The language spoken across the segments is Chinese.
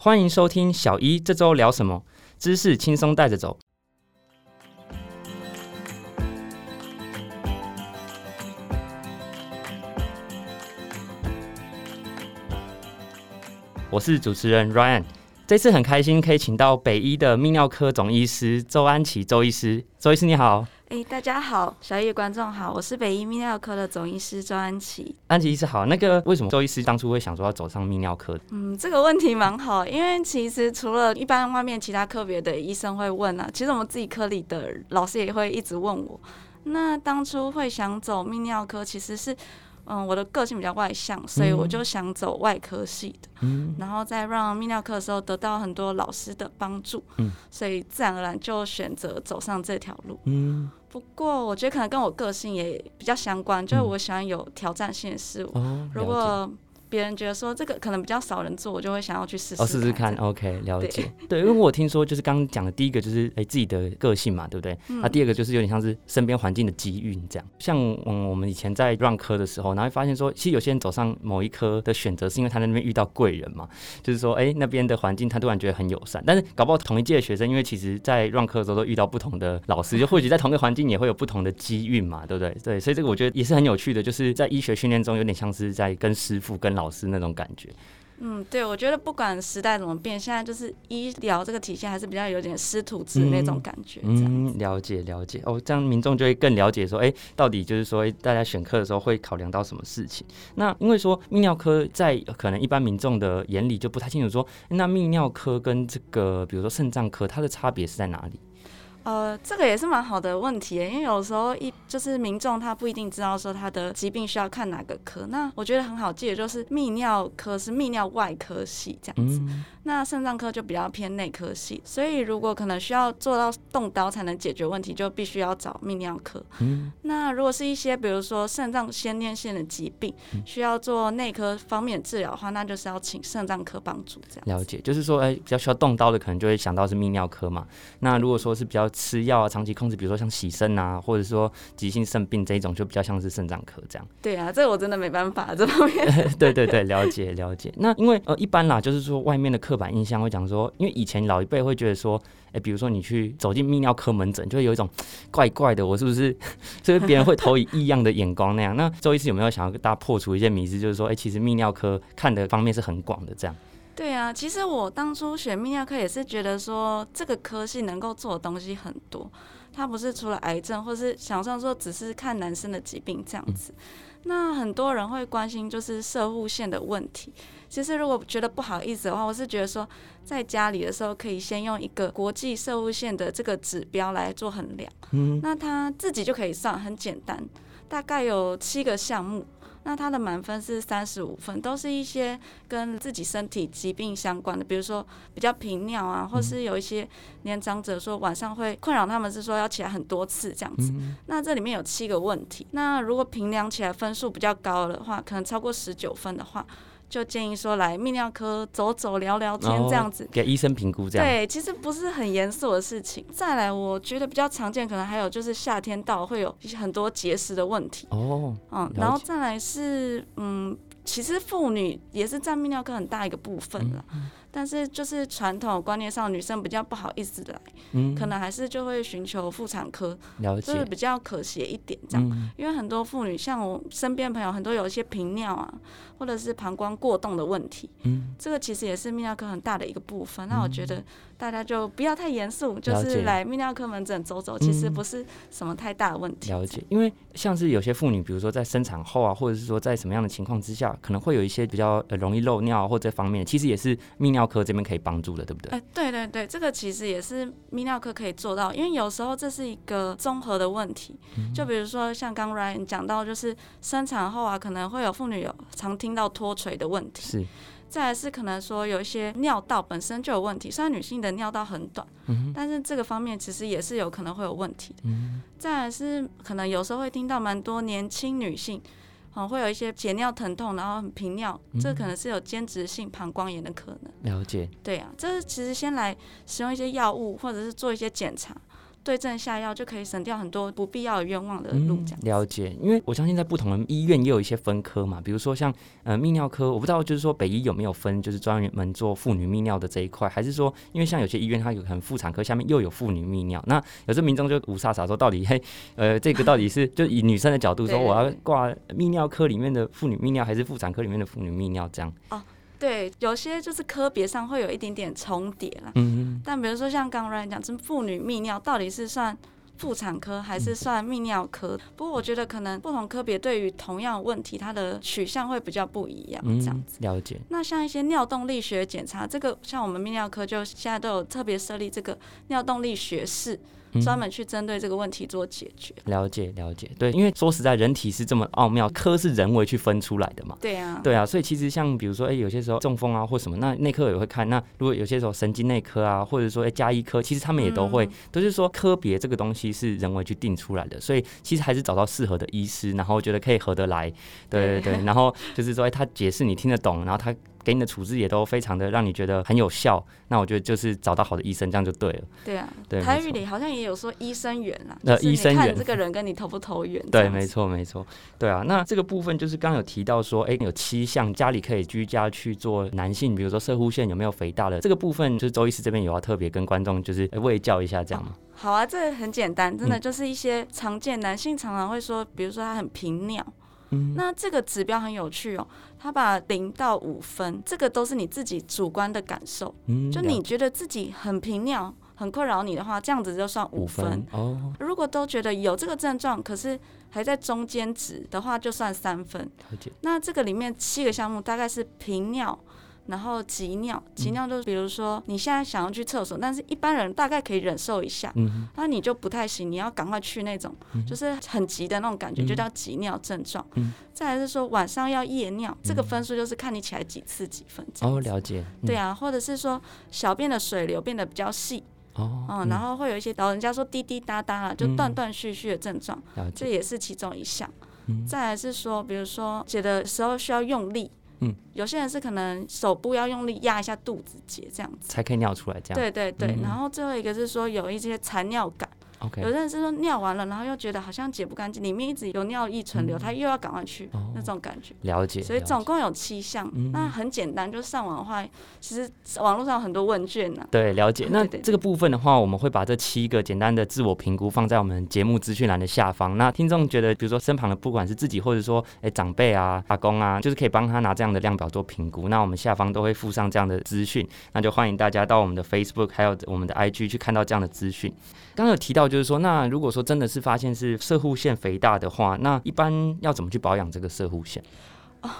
欢迎收听小一这周聊什么，知识轻松带着走。我是主持人 Ryan，这次很开心可以请到北医的泌尿科总医师周安琪周医师，周医师你好。哎，大家好，小叶观众好，我是北医泌尿科的总医师周安琪。安琪医师好，那个为什么周医师当初会想说要走上泌尿科？嗯，这个问题蛮好，因为其实除了一般外面其他科别的医生会问啊，其实我们自己科里的老师也会一直问我。那当初会想走泌尿科，其实是。嗯，我的个性比较外向，所以我就想走外科系的，嗯，然后再让泌尿科的时候得到很多老师的帮助，嗯，所以自然而然就选择走上这条路，嗯。不过我觉得可能跟我个性也比较相关，就是我喜欢有挑战性的事物，如果。别人觉得说这个可能比较少人做，我就会想要去试试。哦，试试看，OK，了解。对，因为我听说就是刚刚讲的第一个就是哎自己的个性嘛，对不对？那第二个就是有点像是身边环境的机遇这样。像嗯我们以前在让科的时候，然后发现说，其实有些人走上某一科的选择是因为他在那边遇到贵人嘛，就是说哎那边的环境他突然觉得很友善。但是搞不好同一届的学生，因为其实在让科的时候都遇到不同的老师，就或许在同一个环境也会有不同的机遇嘛，对不对？对，所以这个我觉得也是很有趣的，就是在医学训练中有点像是在跟师傅跟老师那种感觉，嗯，对，我觉得不管时代怎么变，现在就是医疗这个体系还是比较有点师徒制那种感觉。嗯，了解了解哦，这样民众就会更了解说，哎，到底就是说大家选课的时候会考量到什么事情？那因为说泌尿科在可能一般民众的眼里就不太清楚，说那泌尿科跟这个比如说肾脏科它的差别是在哪里？呃，这个也是蛮好的问题，因为有时候一就是民众他不一定知道说他的疾病需要看哪个科。那我觉得很好记的就是泌尿科是泌尿外科系这样子，那肾脏科就比较偏内科系。所以如果可能需要做到动刀才能解决问题，就必须要找泌尿科。那如果是一些比如说肾脏先天性的疾病，需要做内科方面治疗的话，那就是要请肾脏科帮助这样。了解，就是说，哎，比较需要动刀的，可能就会想到是泌尿科嘛。那如果说是比较吃药啊，长期控制，比如说像洗肾啊，或者说急性肾病这一种，就比较像是肾脏科这样。对啊，这个我真的没办法这方面。对对对，了解了解。那因为呃，一般啦，就是说外面的刻板印象会讲说，因为以前老一辈会觉得说，哎，比如说你去走进泌尿科门诊，就会有一种怪怪的，我是不是？所以别人会投以异样的眼光那样。那周医师有没有想要跟大家破除一些迷思，就是说，哎，其实泌尿科看的方面是很广的这样。对啊，其实我当初选泌尿科也是觉得说，这个科系能够做的东西很多。它不是除了癌症，或是想象说只是看男生的疾病这样子。那很多人会关心就是射护线的问题。其实如果觉得不好意思的话，我是觉得说在家里的时候可以先用一个国际射护线的这个指标来做衡量。嗯，那他自己就可以算，很简单，大概有七个项目。那它的满分是三十五分，都是一些跟自己身体疾病相关的，比如说比较频尿啊，或是有一些年长者说晚上会困扰他们，是说要起来很多次这样子。那这里面有七个问题，那如果评量起来分数比较高的话，可能超过十九分的话。就建议说来泌尿科走走聊聊天这样子，给医生评估这样。对，其实不是很严肃的事情。再来，我觉得比较常见，可能还有就是夏天到会有一些很多结石的问题。哦，嗯，然后再来是，嗯，其实妇女也是占泌尿科很大一个部分了。但是就是传统观念上，女生比较不好意思来，嗯，可能还是就会寻求妇产科，了解就是比较可惜一点这样。因为很多妇女，像我身边朋友，很多有一些频尿啊，或者是膀胱过动的问题，嗯，这个其实也是泌尿科很大的一个部分。那我觉得。大家就不要太严肃，就是来泌尿科门诊走走，其实不是什么太大的问题。了解，因为像是有些妇女，比如说在生产后啊，或者是说在什么样的情况之下，可能会有一些比较容易漏尿或这方面，其实也是泌尿科这边可以帮助的，对不对？哎，对对对，这个其实也是泌尿科可以做到，因为有时候这是一个综合的问题。就比如说像刚 Ryan 讲到，就是生产后啊，可能会有妇女有常听到脱垂的问题。是。再来是可能说有一些尿道本身就有问题，虽然女性的尿道很短，但是这个方面其实也是有可能会有问题的。再来是可能有时候会听到蛮多年轻女性，哦会有一些解尿疼痛，然后频尿，这可能是有间质性膀胱炎的可能。了解。对啊，这是其实先来使用一些药物或者是做一些检查。对症下药，就可以省掉很多不必要的冤枉的路。这样了解，因为我相信在不同的医院也有一些分科嘛，比如说像呃泌尿科，我不知道就是说北医有没有分，就是专门做妇女泌尿的这一块，还是说因为像有些医院它有可能妇产科下面又有妇女泌尿，那有时候民众就无傻傻说到底嘿 呃这个到底是就以女生的角度说 我要挂泌尿科里面的妇女泌尿还是妇产科里面的妇女泌尿这样？哦。对，有些就是科别上会有一点点重叠啦。嗯但比如说像刚刚讲，这妇女泌尿到底是算妇产科还是算泌尿科？不过我觉得可能不同科别对于同样问题，它的取向会比较不一样。这样子。了解。那像一些尿动力学检查，这个像我们泌尿科就现在都有特别设立这个尿动力学室。专门去针对这个问题做解决。了解了解，对，因为说实在，人体是这么奥妙，科是人为去分出来的嘛。对啊，对啊，所以其实像比如说，哎，有些时候中风啊或什么，那内科也会看。那如果有些时候神经内科啊，或者说哎加医科，其实他们也都会，都是说科别这个东西是人为去定出来的。所以其实还是找到适合的医师，然后觉得可以合得来，对对对，然后就是说，哎，他解释你听得懂，然后他。给你的处置也都非常的让你觉得很有效，那我觉得就是找到好的医生，这样就对了。对啊，对。台语里好像也有说医生缘啦，那医生缘这个人跟你投不投缘？对，没错，没错。对啊，那这个部分就是刚有提到说，哎，有七项家里可以居家去做男性，比如说射护线有没有肥大的这个部分，就是周医师这边有要特别跟观众就是喂教一下这样吗？好啊，这个很简单，真的就是一些常见男性常常会说，比如说他很频尿。那这个指标很有趣哦，他把零到五分，这个都是你自己主观的感受。嗯，就你觉得自己很频尿，很困扰你的话，这样子就算五分。哦，如果都觉得有这个症状，可是还在中间值的话，就算三分。那这个里面七个项目大概是频尿。然后急尿，急尿就是比如说你现在想要去厕所，但是一般人大概可以忍受一下，那你就不太行，你要赶快去那种，就是很急的那种感觉，就叫急尿症状。再来是说晚上要夜尿，这个分数就是看你起来几次几分。哦，了解。对啊，或者是说小便的水流变得比较细。哦。嗯，然后会有一些老人家说滴滴答答，就断断续续的症状，这也是其中一项。再来是说，比如说解的时候需要用力。嗯，有些人是可能手部要用力压一下肚子结这样子，才可以尿出来这样。对对对，然后最后一个是说有一些残尿感。有的人是说尿完了，然后又觉得好像解不干净，里面一直有尿液存留，他又要赶快去那种感觉。了解。所以总共有七项，那很简单，就上网的话，其实网络上有很多问卷呢。对，了解。那这个部分的话，我们会把这七个简单的自我评估放在我们节目资讯栏的下方。那听众觉得，比如说身旁的不管是自己或者说哎长辈啊、阿公啊，就是可以帮他拿这样的量表做评估。那我们下方都会附上这样的资讯，那就欢迎大家到我们的 Facebook 还有我们的 IG 去看到这样的资讯。刚刚有提到，就是说，那如果说真的是发现是射护腺肥大的话，那一般要怎么去保养这个射护腺？哦，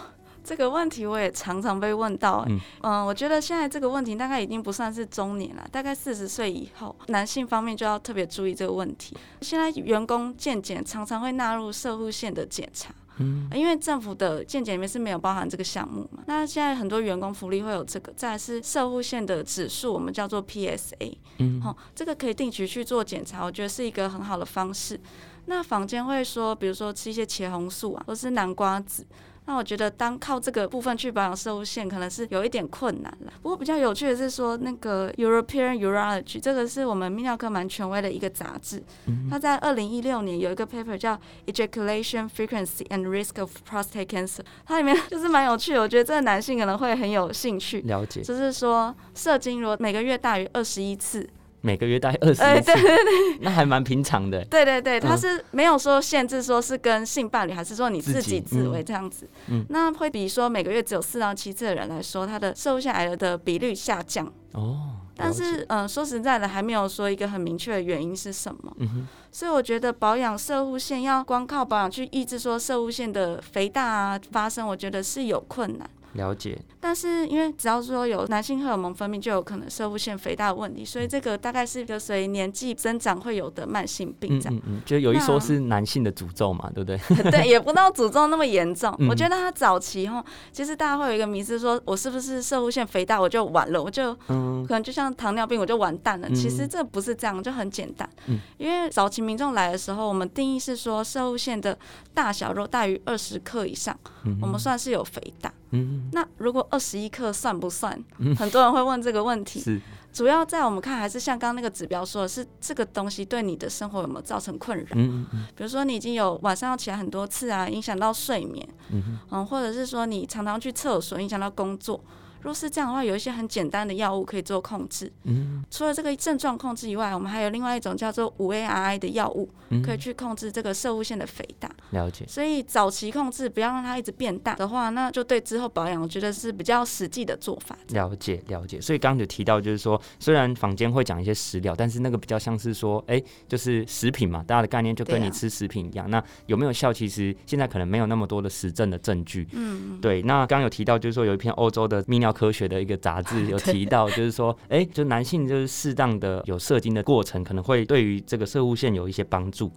这个问题我也常常被问到。嗯，嗯，我觉得现在这个问题大概已经不算是中年了，大概四十岁以后，男性方面就要特别注意这个问题。现在员工健检常常会纳入射护腺的检查。嗯，因为政府的见解里面是没有包含这个项目嘛，那现在很多员工福利会有这个，再是社户线的指数，我们叫做 PSA，嗯，好，这个可以定期去做检查，我觉得是一个很好的方式。那坊间会说，比如说吃一些茄红素啊，或是南瓜子。那我觉得，当靠这个部分去保养射物线，可能是有一点困难了。不过比较有趣的是说，那个 European Urology 这个是我们泌尿科蛮权威的一个杂志，它在二零一六年有一个 paper 叫 Ejaculation Frequency and Risk of Prostate Cancer，它里面 就是蛮有趣的。我觉得这个男性可能会很有兴趣了解，就是说射精如果每个月大于二十一次。每个月大概二十次，对对对，那还蛮平常的。对对对，他是没有说限制，说是跟性伴侣，还是说你自己自慰这样子。嗯，那会比说每个月只有四到七次的人来说，他的瘦下来的比率下降。哦，但是嗯，说实在的，还没有说一个很明确的原因是什么。嗯哼，所以我觉得保养射物线要光靠保养去抑制说射物线的肥大啊发生，我觉得是有困难。了解，但是因为只要说有男性荷尔蒙分泌，就有可能射物腺肥大的问题，所以这个大概是一个随年纪增长会有的慢性病。这样，嗯就有一说是男性的诅咒嘛，对不对？对，也不到诅咒那么严重。我觉得他早期哈，其实大家会有一个迷思，说我是不是射物腺肥大，我就完了，我就可能就像糖尿病，我就完蛋了。其实这不是这样，就很简单。因为早期民众来的时候，我们定义是说射物腺的大小若大于二十克以上，我们算是有肥大。嗯，那如果二十一克算不算？很多人会问这个问题。是。主要在我们看，还是像刚刚那个指标说的是这个东西对你的生活有没有造成困扰？嗯嗯比如说你已经有晚上要起来很多次啊，影响到睡眠。嗯嗯。或者是说你常常去厕所，影响到工作。若是这样的话，有一些很简单的药物可以做控制。嗯，除了这个症状控制以外，我们还有另外一种叫做五 ARI 的药物，可以去控制这个射物腺的肥大。了解。所以早期控制，不要让它一直变大的话，那就对之后保养，我觉得是比较实际的做法。了解，了解。所以刚刚有提到，就是说，虽然坊间会讲一些食疗，但是那个比较像是说，哎，就是食品嘛，大家的概念就跟你吃食品一样。那有没有效？其实现在可能没有那么多的实证的证据。嗯。对。那刚刚有提到，就是说有一篇欧洲的泌尿科学的一个。杂志 有提到，就是说，哎，就男性就是适当的有射精的过程，可能会对于这个射物线有一些帮助。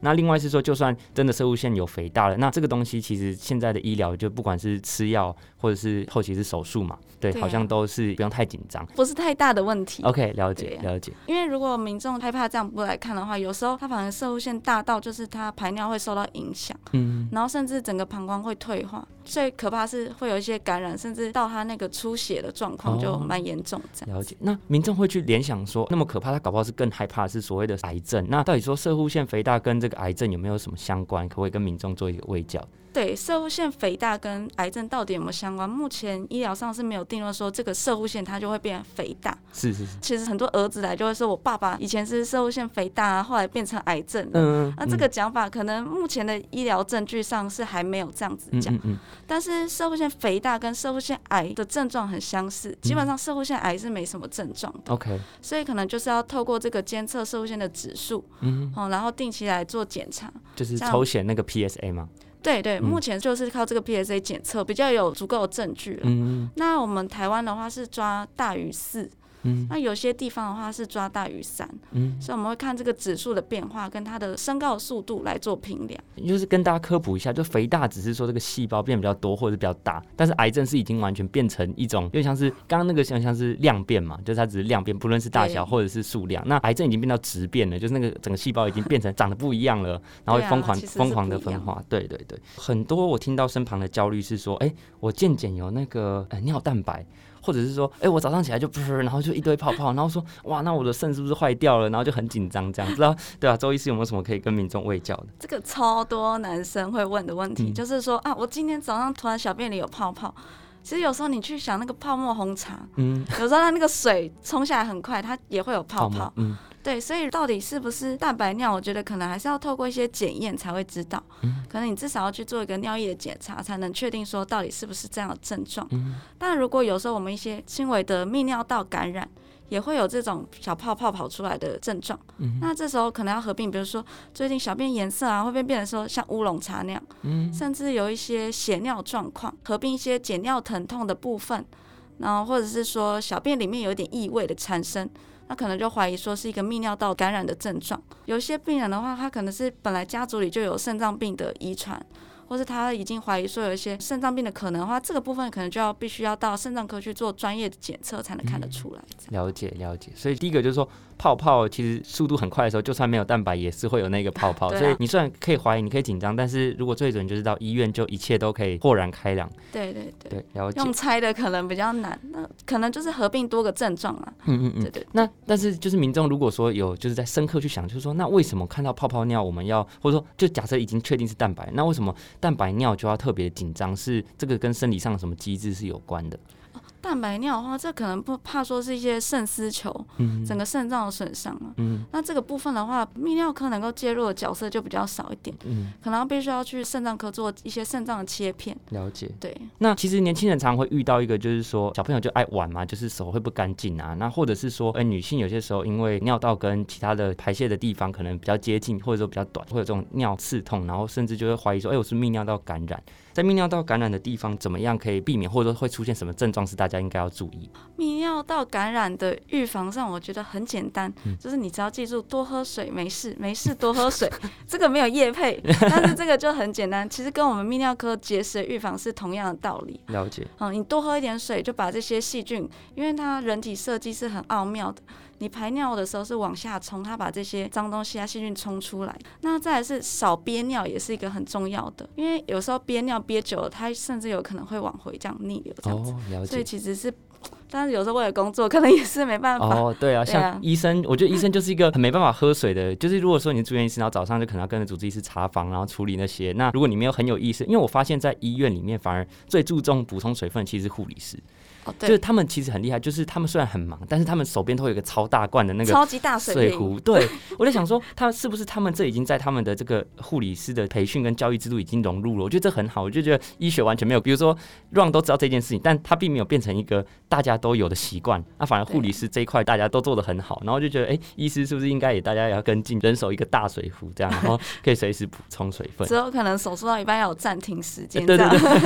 那另外是说，就算真的射物线有肥大了，那这个东西其实现在的医疗就不管是吃药或者是后期是手术嘛。对，好像都是不用太紧张，不是太大的问题。OK，了解了解。因为如果民众害怕这样不来看的话，有时候他反而射物线大到就是他排尿会受到影响，嗯，然后甚至整个膀胱会退化。最可怕是会有一些感染，甚至到他那个出血的状况就蛮严重。了解。那民众会去联想说，那么可怕，他搞不好是更害怕是所谓的癌症。那到底说射护腺肥大跟这个癌症有没有什么相关？可不可以跟民众做一个微教？对，射物腺肥大跟癌症到底有没有相关？目前医疗上是没有定论说这个射物腺它就会变肥大。是是是。其实很多儿子来就会说，我爸爸以前是射物腺肥大，后来变成癌症。嗯嗯。那这个讲法可能目前的医疗证据上是还没有这样子讲。嗯嗯。但是射物腺肥大跟射物腺癌的症状很相似，基本上射物腺癌是没什么症状的。OK。所以可能就是要透过这个监测射物腺的指数，嗯，哦，然后定期来做检查。就是抽血那个 PSA 吗？对对，目前就是靠这个 PSA 检测比较有足够的证据了。那我们台湾的话是抓大于四。嗯，那有些地方的话是抓大于三，嗯，所以我们会看这个指数的变化跟它的升高的速度来做评量。就是跟大家科普一下，就肥大只是说这个细胞变比较多或者比较大，但是癌症是已经完全变成一种，就像是刚刚那个像像是量变嘛，就是它只是量变，不论是大小或者是数量。那癌症已经变到质变了，就是那个整个细胞已经变成长得不一样了，然后疯狂疯狂的分化。对对对，很多我听到身旁的焦虑是说，哎，我健检有那个呃尿蛋白。或者是说，哎，我早上起来就噗，然后就一堆泡泡，然后说，哇，那我的肾是不是坏掉了？然后就很紧张，这样，不知道对啊，周医师有没有什么可以跟民众喂教的？这个超多男生会问的问题，就是说啊，我今天早上突然小便里有泡泡。其实有时候你去想那个泡沫红茶，嗯，有时候它那个水冲下来很快，它也会有泡泡，嗯。对，所以到底是不是蛋白尿？我觉得可能还是要透过一些检验才会知道。嗯，可能你至少要去做一个尿液的检查，才能确定说到底是不是这样的症状。嗯，但如果有时候我们一些轻微的泌尿道感染，也会有这种小泡泡跑出来的症状。嗯，那这时候可能要合并，比如说最近小便颜色啊，会不会变成说像乌龙茶那样？嗯，甚至有一些血尿状况，合并一些解尿疼痛的部分，然后或者是说小便里面有一点异味的产生。那可能就怀疑说是一个泌尿道感染的症状。有些病人的话，他可能是本来家族里就有肾脏病的遗传。或是他已经怀疑说有一些肾脏病的可能的话，这个部分可能就要必须要到肾脏科去做专业的检测才能看得出来。了解了解，所以第一个就是说泡泡其实速度很快的时候，就算没有蛋白也是会有那个泡泡。所以你虽然可以怀疑，你可以紧张，但是如果最准就是到医院，就一切都可以豁然开朗。对对对，了解。用猜的可能比较难，那可能就是合并多个症状啊。嗯嗯嗯，对对。那但是就是民众如果说有就是在深刻去想，就是说那为什么看到泡泡尿我们要或者说就假设已经确定是蛋白，那为什么蛋白尿就要？特别紧张，是这个跟生理上什么机制是有关的？蛋白尿的话，这可能不怕说是一些肾丝球，嗯，整个肾脏的损伤啊，嗯，那这个部分的话，泌尿科能够介入的角色就比较少一点，嗯，可能必须要去肾脏科做一些肾脏的切片。了解，对。那其实年轻人常会遇到一个，就是说小朋友就爱玩嘛，就是手会不干净啊，那或者是说，哎，女性有些时候因为尿道跟其他的排泄的地方可能比较接近，或者说比较短，会有这种尿刺痛，然后甚至就会怀疑说，哎，我是泌尿道感染。在泌尿道感染的地方，怎么样可以避免，或者说会出现什么症状是大家应该要注意？泌尿道感染的预防上，我觉得很简单，就是你只要记住多喝水，没事没事多喝水。这个没有液配，但是这个就很简单，其实跟我们泌尿科结石预防是同样的道理。了解。嗯，你多喝一点水，就把这些细菌，因为它人体设计是很奥妙的。你排尿的时候是往下冲，它把这些脏东西啊、细菌冲出来。那再来是少憋尿，也是一个很重要的，因为有时候憋尿憋久了，它甚至有可能会往回这样逆流这样子。哦，所以。其实是，但是有时候为了工作，可能也是没办法。哦，对啊，像医生，我觉得医生就是一个很没办法喝水的，就是如果说你住院医师，然后早上就可能要跟着主治医师查房，然后处理那些。那如果你没有很有意识，因为我发现在医院里面，反而最注重补充水分，其实是护理师，哦，就是，他们其实很厉害，就是他们虽然很忙，但是他们手边都会有一个超大罐的那个超级大水壶。对，我在想说，他是不是他们这已经在他们的这个护理师的培训跟教育制度已经融入了？我觉得这很好，我就觉得医学完全没有，比如说 Run 都知道这件事情，但他并没有变成一个大家都有的习惯，那、反而护理师这一块大家都做得很好，然后就觉得，哎、医师是不是应该也大家也要跟进，人手一个大水壶这样，然后 可以随时补充水分。之后可能手术到一半要有暂停时间，对对这样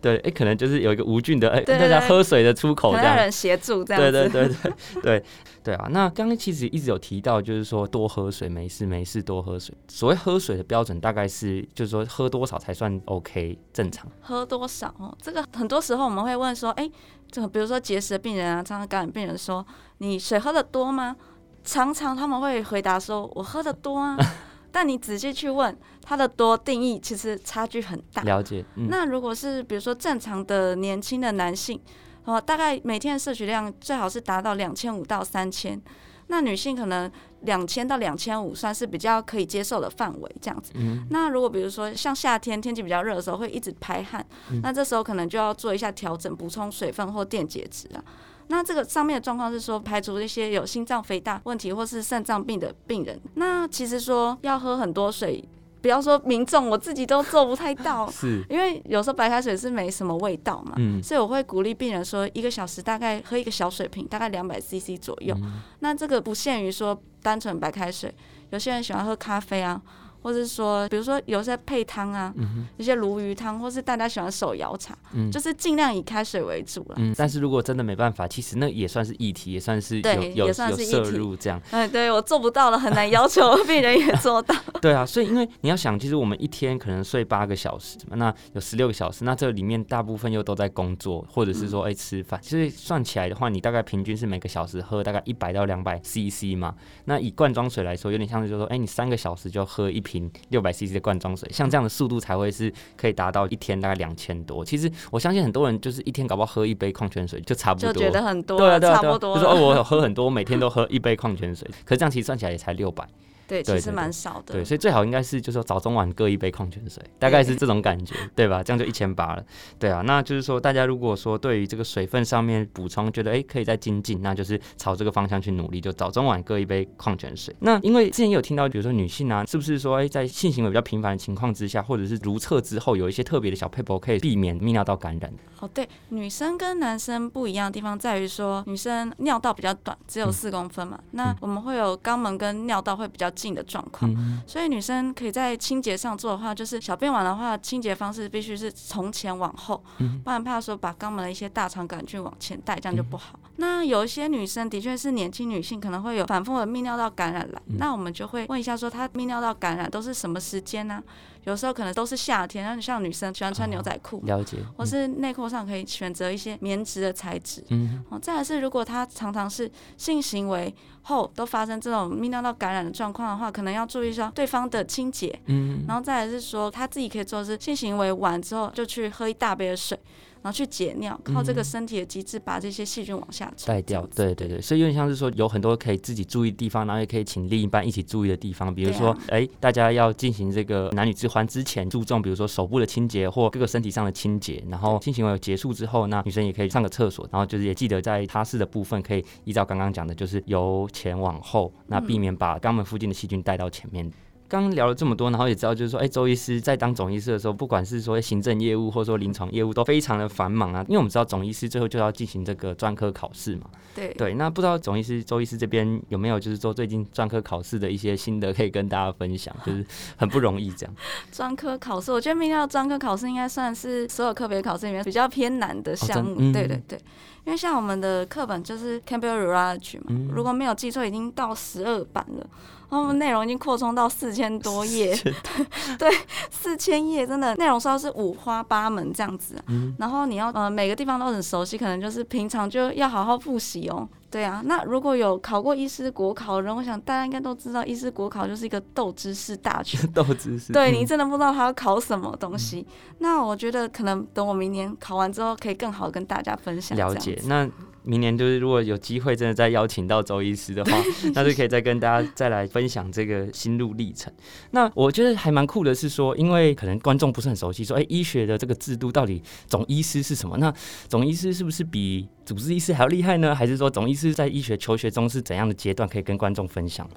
对，对，哎、可能就是有一个无菌的，哎、大家喝水的出口可这样。有人协助这样对子。对对对对对啊！那刚刚其实一直有提到，就是说多喝水，没事没事多喝水。所谓喝水的标准，大概是就是说喝多少才算 OK 正常？喝多少哦？这个很多时候我们会问说，哎、这个比如说结石的病人啊，常常感染病人说，你水喝的多吗？常常他们会回答说，我喝的多啊。但你仔细去问，他的多定义其实差距很大。了解，嗯，那如果是比如说正常的年轻的男性，哦，大概每天的摄取量最好是达到两千五到三千。那女性可能两千到两千五算是比较可以接受的范围，这样子。嗯那如果比如说像夏天天气比较热的时候，会一直排汗，嗯那这时候可能就要做一下调整，补充水分或电解质啊。那这个上面的状况是说，排除一些有心脏肥大问题或是肾脏病的病人。那其实说要喝很多水，不要说民众，我自己都做不太到，是，因为有时候白开水是没什么味道嘛。嗯所以我会鼓励病人说，一个小时大概喝一个小水瓶，大概两百 CC 左右。嗯那这个不限于说单纯白开水，有些人喜欢喝咖啡啊，或者是说，比如说有些配汤啊，一些鲈鱼汤，或是大家喜欢手摇茶，嗯就是尽量以开水为主了。嗯，但是如果真的没办法，其实那也算是议题，也算是有对有也算有摄入这样。哎，对我做不到了，很难要求 病人也做到。对啊，所以因为你要想，其实我们一天可能睡八个小时，那有十六个小时，那这里面大部分又都在工作，或者是说哎、吃饭，其实算起来的话，你大概平均是每个小时喝大概一百到两百 CC 嘛。那以罐装水来说，有点像是就说，哎、你三个小时就喝一瓶六百 CC 的罐装水，像这样的速度才会是可以达到一天大概两千多。其实我相信很多人就是一天搞不好喝一杯矿泉水就差不多，就觉得很多对啊，差不多就说哦，我喝很多，我每天都喝一杯矿泉水，可是这样其实算起来也才六百。对，其实蛮少的。对，所以最好应该是就是说早中晚各一杯矿泉水，大概是这种感觉，对吧？这样就一千八了，对啊。那就是说，大家如果说对于这个水分上面补充，觉得诶可以再精进，那就是朝这个方向去努力，就早中晚各一杯矿泉水。那因为之前也有听到，比如说女性啊，是不是说诶在性行为比较频繁的情况之下，或者是如厕之后，有一些特别的小配博可以避免泌尿道感染？哦，对，女生跟男生不一样的地方在于说，女生尿道比较短，只有嗯四公分嘛，那我们会有肛门跟尿道会比较近的状况，嗯。所以女生可以在清洁上做的话，就是小便完的话，清洁方式必须是从前往后，嗯。不然怕说把肛门的一些大肠杆菌往前带，这样就不好。那有一些女生的确是年轻女性，可能会有反复的泌尿道感染来，嗯。那我们就会问一下说，她泌尿道感染都是什么时间呢、有时候可能都是夏天，那像女生喜欢穿牛仔裤嘛，了解，或是内裤上可以选择一些棉质的材质。嗯哦，再来是如果他常常是性行为后都发生这种泌尿道感染的状况的话，可能要注意一下对方的清洁。嗯然后再来是说他自己可以做的是性行为完之后就去喝一大杯的水，然后去解尿，靠这个身体的机制把这些细菌往下冲。带掉，对对对，所以有点像是说有很多可以自己注意的地方，然后也可以请另一半一起注意的地方，比如说，哎、大家要进行这个男女之欢之前，注重比如说手部的清洁或各个身体上的清洁，然后性行为结束之后，那女生也可以上个厕所，然后就是也记得在擦拭的部分可以依照刚刚讲的，就是由前往后，那避免把肛门附近的细菌带到前面。刚刚聊了这么多，然后也知道，就是说，哎、周医师在当总医师的时候，不管是说行政业务或者说临床业务，都非常的繁忙啊。因为我们知道总医师最后就要进行这个专科考试嘛。对对，那不知道总医师周医师这边有没有就是说最近专科考试的一些心得可以跟大家分享，就是很不容易这样。专科考试，我觉得泌尿专科考试应该算是所有科别考试里面比较偏难的项目。对对对，因为像我们的课本就是 Campbell Urology 嘛，嗯如果没有记错，已经到十二版了。然后我们内容已经扩充到四千多页，对，四千页真的内容稍是五花八门这样子、啊。嗯然后你要呃每个地方都很熟悉，可能就是平常就要好好复习哦。对啊，那如果有考过医师国考的人，我想大家应该都知道，医师国考就是一个斗知识大全。斗知识。对你真的不知道他要考什么东西，那我觉得可能等我明年考完之后，可以更好跟大家分享。了解那。明年就是如果有机会真的再邀请到周医师的话，那就可以再跟大家再来分享这个心路历程。那我觉得还蛮酷的是说，因为可能观众不是很熟悉，说哎，医学的这个制度到底总医师是什么？那总医师是不是比主治医师还要厉害呢？还是说总医师在医学求学中是怎样的阶段？可以跟观众分享。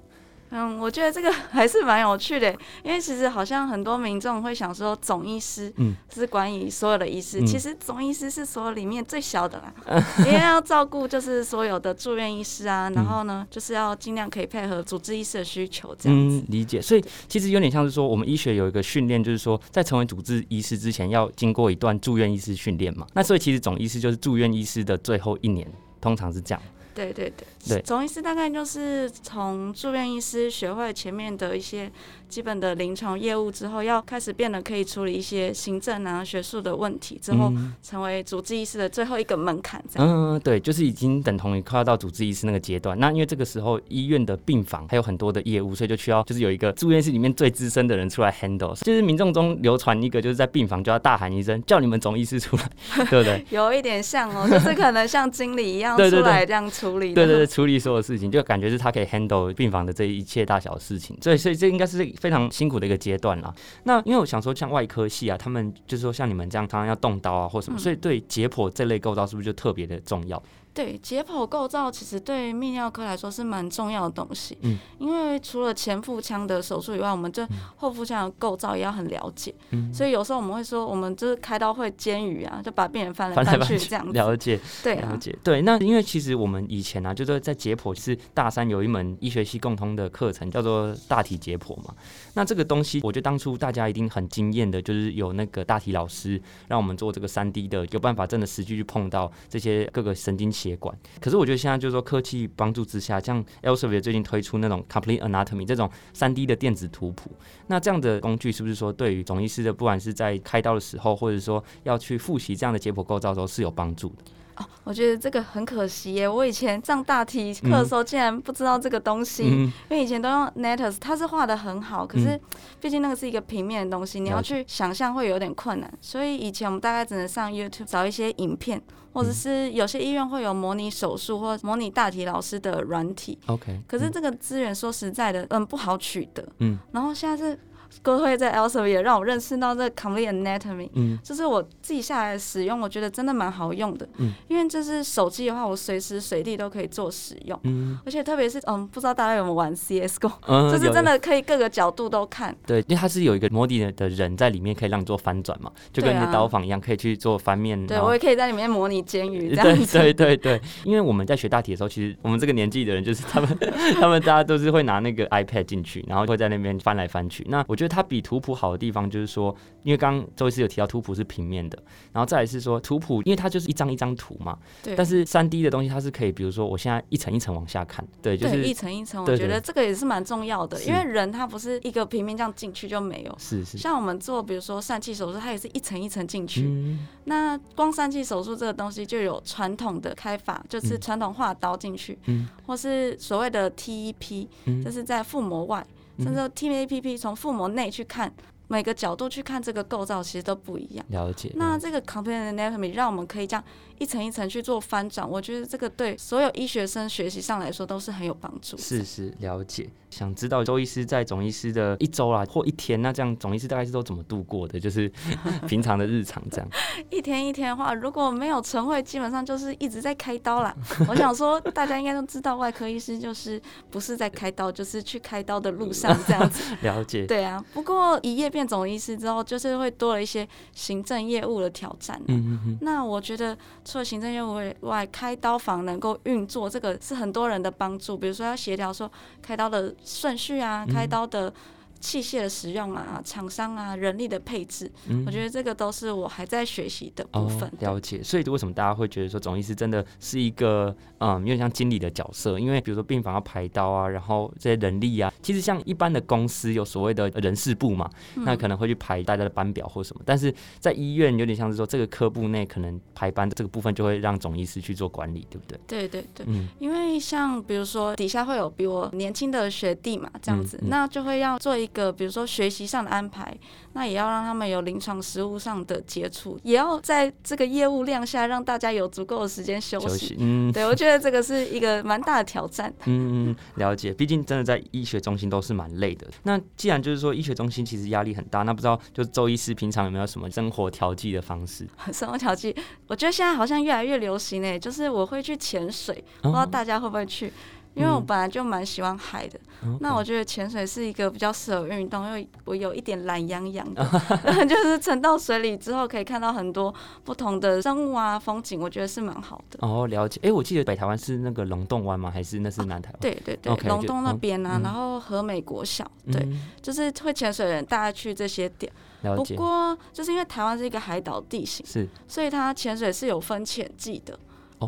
嗯，我觉得这个 还是蛮有趣的，因为其实好像很多民众会想说，总医师是管理所有的医师，其实总医师是所有里面最小的啦，因为要照顾就是所有的住院医师啊，然后呢，就是要尽量可以配合主治医师的需求这样子。理解，所以其实有点像是说，我们医学有一个训练，就是说在成为主治医师之前，要经过一段住院医师训练嘛。那所以其实总医师就是住院医师的最后一年，通常是这样。对对对，总医师大概就是从住院医师学会前面的一些。基本的临床业务之后，要开始变得可以处理一些行政啊、学术的问题，之后成为主治医师的最后一个门槛。这样，嗯，对，就是已经等同于快要到主治医师那个阶段。那因为这个时候医院的病房还有很多的业务，所以就需要就是有一个住院室里面最资深的人出来 handle。就是民众中流传一个，就是在病房就要大喊一声，叫你们总医师出来，对不对？有一点像哦，就是可能像经理一样 出来这样处理。对对对，处理所有事情，就感觉是他可以 handle 病房的这一切大小事情。所以，所以这应该是。非常辛苦的一个阶段啦。那因为我想说，像外科系啊，他们就是说像你们这样，常常要动刀啊，或什么，所以对解剖这类构造是不是就特别的重要？对解剖构造，其实对泌尿科来说是蛮重要的东西。嗯，因为除了前腹腔的手术以外，我们对后腹腔的构造也要很了解。嗯，所以有时候我们会说，我们就是开刀会煎鱼啊，就把病人翻来翻去这样子。了解，对，了解。对，那因为其实我们以前啊，就是在解剖，是大三有一门医学系共通的课程，叫做大体解剖嘛。那这个东西，我觉得当初大家一定很惊艳的，就是有那个大体老师让我们做这个三 D 的，有办法真的实际去碰到这些各个神经接管。可是我觉得现在就是说科技帮助之下，像 Elsevier 最近推出那种 Complete Anatomy 这种三 D 的电子图谱，那这样的工具是不是说对于总医师的，不管是在开刀的时候，或者说要去复习这样的解剖构造的时候，是有帮助的？哦，我觉得这个很可惜耶！我以前上大题课的时候，竟然不知道这个东西，因为以前都用 Netus，它是画的很好，可是毕竟那个是一个平面的东西，你要去想象会有点困难，所以以前我们大概只能上 YouTube 找一些影片，或者是有些医院会有模拟手术或模拟大题老师的软体。OK，可是这个资源说实在的，嗯，不好取得。嗯，然后现在是。哥会在 Elsevier 也让我认识到这 Complete Anatomy，嗯，就是我自己下来使用，我觉得真的蛮好用的，嗯，因为就是手机的话，我随时随地都可以做使用，嗯，而且特别是嗯，不知道大家有没有玩 CS:GO，嗯，就是真的可以各个角度都看，对，因为它是有一个模拟的人在里面，可以让你做翻转嘛，就跟你刀房一样，可以去做翻面，对我也可以在里面模拟监狱 这样子，对对对，因为我们在学大体的时候，其实我们这个年纪的人，就是他们 他们大家都是会拿那个 iPad 进去，然后会在那边翻来翻去，那我觉得它比图谱好。的地方就是说，因为刚刚周医师有提到图谱是平面的，然后再来是说图谱，因为它就是一张一张图嘛。对。但是三 D 的东西它是可以，比如说我现在一层一层往下看，对，就是一层一层。我觉得这个也是蛮重要的，因为人他不是一个平面这样进去就没有。是是。像我们做比如说疝气手术，它也是一层一层进去。嗯。那光疝气手术这个东西就有传统的开法，就是传统化刀进去，嗯，或是所谓的 TEP，就是在腹膜外，甚至 TAPP 从腹膜内去看。每个角度去看这个构造，其实都不一样。了解。那这个 Complete Anatomy 让我们可以这样一层一层去做翻转，我觉得这个对所有医学生学习上来说都是很有帮助。是是，了解。想知道周医师在总医师的一周啦或一天，那这样总医师大概是都怎么度过的？就是 平常的日常这样。一天一天的话，如果没有晨会，基本上就是一直在开刀啦。我想说，大家应该都知道，外科医师就是不是在开刀，就是去开刀的路上这样子。了解。对啊，不过一夜变总医师之后，就是会多了一些行政业务的挑战。嗯嗯嗯。那我觉得，除了行政业务外，开刀房能够运作，这个是很多人的帮助。比如说要协调说开刀的。顺序啊，开刀的器械的使用啊、厂商啊、人力的配置，我觉得这个都是我还在学习的部分。了解，所以为什么大家会觉得说总医师真的是一个嗯，有点像经理的角色？因为比如说病房要排刀啊，然后这些人力啊，其实像一般的公司有所谓的人事部嘛，那可能会去排大家的班表或什么，但是在医院有点像是说这个科部内可能排班的这个部分就会让总医师去做管理，对不对？对对对，嗯，因为像比如说底下会有比我年轻的学弟嘛，这样子，那就会要做一个比如说学习上的安排，那也要让他们有临床实务上的接触，也要在这个业务量下让大家有足够的时间休息。嗯，对我觉得这个是一个蛮大的挑战。嗯 嗯，了解。毕竟真的在医学中心都是蛮累的。那既然就是说医学中心其实压力很大，那不知道就是周医师平常有没有什么生活调剂的方式？生活调剂，我觉得现在好像越来越流行诶，就是我会去潜水，不知道大家会不会去。因为我本来就蛮喜欢海的，那我觉得潜水是一个比较适合运动，因为我有一点懒洋洋的，就是沉到水里之后可以看到很多不同的生物啊风景，我觉得是蛮好的。哦，了解。哎，我记得北台湾是那个龙洞湾吗？还是那是南台湾？对对对，龙洞那边啊，然后和美国小，对，就是会潜水的人大家去这些点。不过就是因为台湾是一个海岛地形，是，所以它潜水是有分潜季的。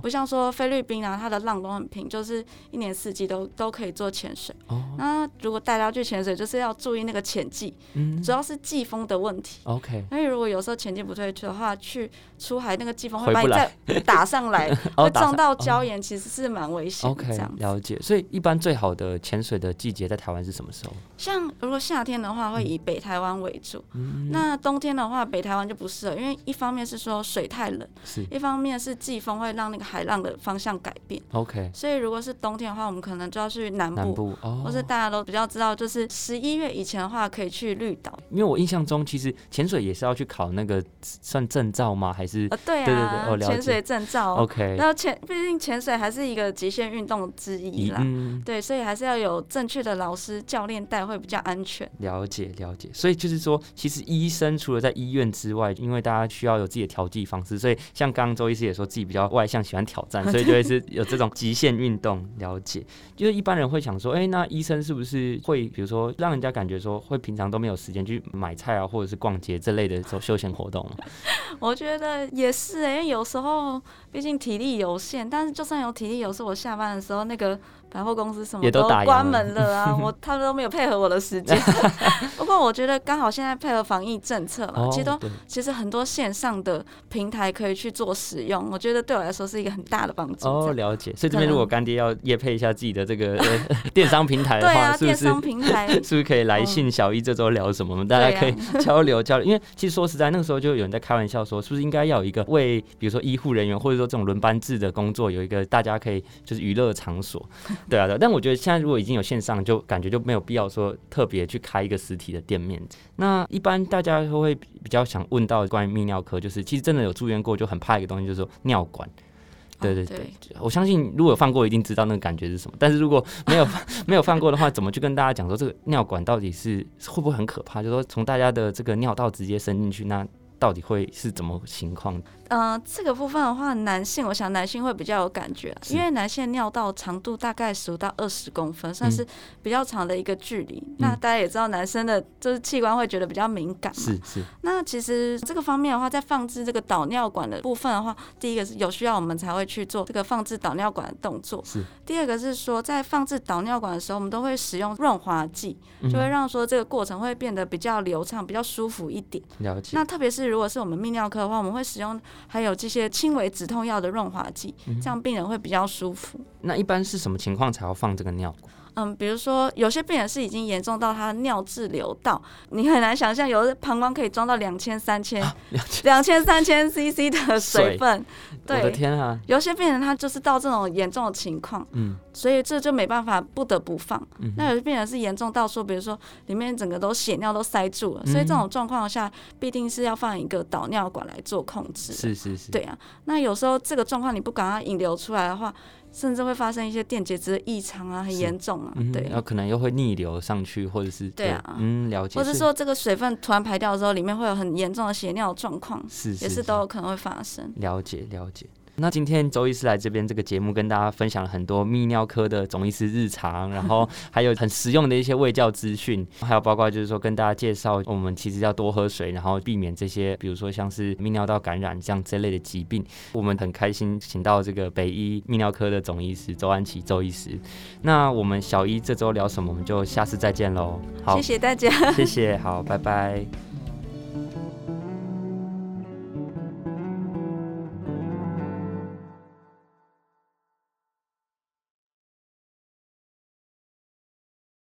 不像说菲律宾啊，它的浪都很平，就是一年四季都都可以做潜水。哦，那如果带他去潜水，就是要注意那个潜季，嗯，主要是季风的问题。OK，因为如果有时候潜季不退去的话，去出海那个季风会把你再 打上来，会撞到礁岩，其实是蛮危险。OK，了解。所以一般最好的潜水的季节在台湾是什么时候？像如果夏天的话，会以北台湾为主。嗯，那冬天的话，北台湾就不适合，因为一方面是说水太冷，是一方面是季风会让那海浪的方向改变，OK。所以如果是冬天的话，我们可能就要去南部，或是大家都比较知道，就是十一月以前的话，可以去绿岛。因为我印象中，其实潜水也是要去考那个算证照吗？还是？呃，对啊，对对对，潜水证照，OK。那潜，毕竟潜水还是一个极限运动之一啦，对，所以还是要有正确的老师教练带会比较安全。了解了解，所以就是说，其实医生除了在医院之外，因为大家需要有自己的调剂方式，所以像刚刚周医师也说自己比较外向，喜欢挑战。所以就会是有这种极限运动了解，就是一般人会想说，哎，那医生是不是会，比如说让人家感觉说，会平常都没有时间去买菜啊，或者是逛街这类的这种休闲活动？我觉得也是，因为有时候毕竟体力有限，但是就算有体力，有时候我下班的时候那个。百货公司什么都关门了啊！我他们都没有配合我的时间。不过我觉得刚好现在配合防疫政策嘛，其实都其实很多线上的平台可以去做使用。我觉得对我来说是一个很大的帮助。哦，了解。所以这边如果干爹要夜配一下自己的这个 电商平台的话，是不是？电商平台是不是可以来信小一这周聊什么？我们大家可以交流交流。因为其实说实在，那个时候就有人在开玩笑说，是不是应该要有一个为比如说医护人员或者说这种轮班制的工作，有一个大家可以就是娱乐场所。对啊，对但我觉得现在如果已经有线上，就感觉就没有必要说特别去开一个实体的店面。那一般大家都会比较想问到关于泌尿科，就是其实真的有住院过，就很怕一个东西，就是说尿管。对对对，我相信如果有放过，一定知道那个感觉是什么。但是如果没 有没有放过的话，怎么去跟大家讲说这个尿管到底是会不会很可怕？就说从大家的这个尿道直接伸进去，那到底会是怎么情况？嗯，这个部分的话，男性我想男性会比较有感觉，因为男性尿道长度大概十五到二十公分，算是比较长的一个距离。那大家也知道，男生的就是器官会觉得比较敏感嘛。是是。那其实这个方面的话，在放置这个导尿管的部分的话，第一个是有需要我们才会去做这个放置导尿管的动作。是。第二个是说，在放置导尿管的时候，我们都会使用润滑剂，就会让说这个过程会变得比较流畅、比较舒服一点。了解。那特别是如果是我们泌尿科的话，我们会使用还有这些。轻微止痛药的润滑剂，这样病人会比较舒服。那一般是什么情况才要放这个尿管？嗯，比如说有些病人是已经严重到他尿滞流道，你很难想象有的膀胱可以装到两千、三千、两千、三千 CC 的水分。我的天啊！有些病人他就是到这种严重的情况，嗯，所以这就没办法不得不放。那有些病人是严重到说，比如说里面整个都血尿都塞住了，所以这种状况下必定是要放一个导尿管来做控制。是是是，对啊。那有时候这个状况你不赶快引流出来的话。甚至会发生一些电解质的异常啊，很严重啊，对，然后可能又会逆流上去，或者是对啊，嗯，了解，或者说这个水分突然排掉之后，里面会有很严重的血尿状况，是，也是都有可能会发生。了解了解。那今天周医师来这边这个节目，跟大家分享了很多泌尿科的总医师日常，然后 还有很实用的一些卫教资讯，还有包括就是说跟大家介绍，我们其实要多喝水，然后避免这些，比如说像是泌尿道感染这样这类的疾病。我们很开心请到这个北医泌尿科的总医师周安琪周医师。那我们小一这周聊什么，我们就下次再见喽。好，谢谢大家，谢谢，好，拜拜。